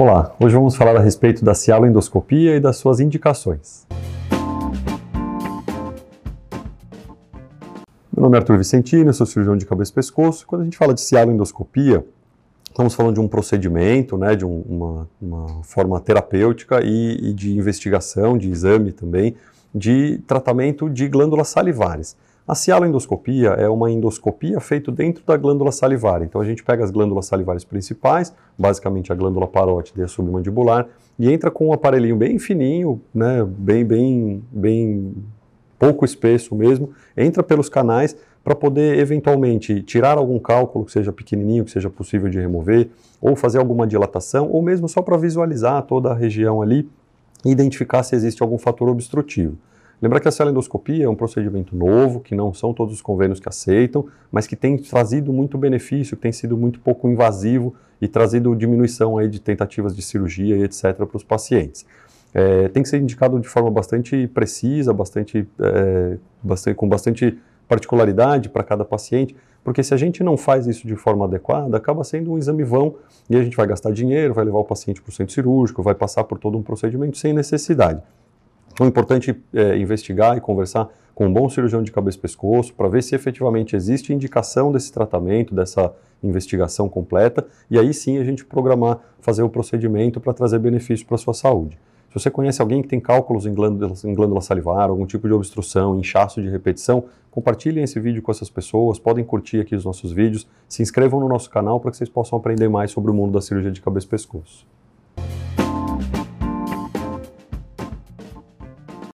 Olá, hoje vamos falar a respeito da cialoendoscopia e das suas indicações. Meu nome é Arthur Vicentino, sou cirurgião de cabeça e pescoço. Quando a gente fala de cialoendoscopia, estamos falando de um procedimento, né, de um, uma, uma, forma terapêutica e, e de investigação, de exame também, de tratamento de glândulas salivares. A cialoendoscopia é uma endoscopia feita dentro da glândula salivar. Então a gente pega as glândulas salivares principais, basicamente a glândula parótida e a submandibular, e entra com um aparelhinho bem fininho, né, bem, bem, bem pouco espesso mesmo, entra pelos canais para poder eventualmente tirar algum cálculo que seja pequenininho, que seja possível de remover, ou fazer alguma dilatação, ou mesmo só para visualizar toda a região ali e identificar se existe algum fator obstrutivo. Lembrar que a celendoscopia é um procedimento novo, que não são todos os convênios que aceitam, mas que tem trazido muito benefício, tem sido muito pouco invasivo e trazido diminuição aí de tentativas de cirurgia e etc. para os pacientes. É, tem que ser indicado de forma bastante precisa, bastante, é, bastante com bastante particularidade para cada paciente, porque se a gente não faz isso de forma adequada, acaba sendo um exame vão e a gente vai gastar dinheiro, vai levar o paciente para o centro cirúrgico, vai passar por todo um procedimento sem necessidade. Então é importante é, investigar e conversar com um bom cirurgião de cabeça e pescoço para ver se efetivamente existe indicação desse tratamento, dessa investigação completa, e aí sim a gente programar, fazer o procedimento para trazer benefício para a sua saúde. Se você conhece alguém que tem cálculos em glândula, em glândula salivar, algum tipo de obstrução, inchaço de repetição, compartilhem esse vídeo com essas pessoas, podem curtir aqui os nossos vídeos, se inscrevam no nosso canal para que vocês possam aprender mais sobre o mundo da cirurgia de cabeça e pescoço.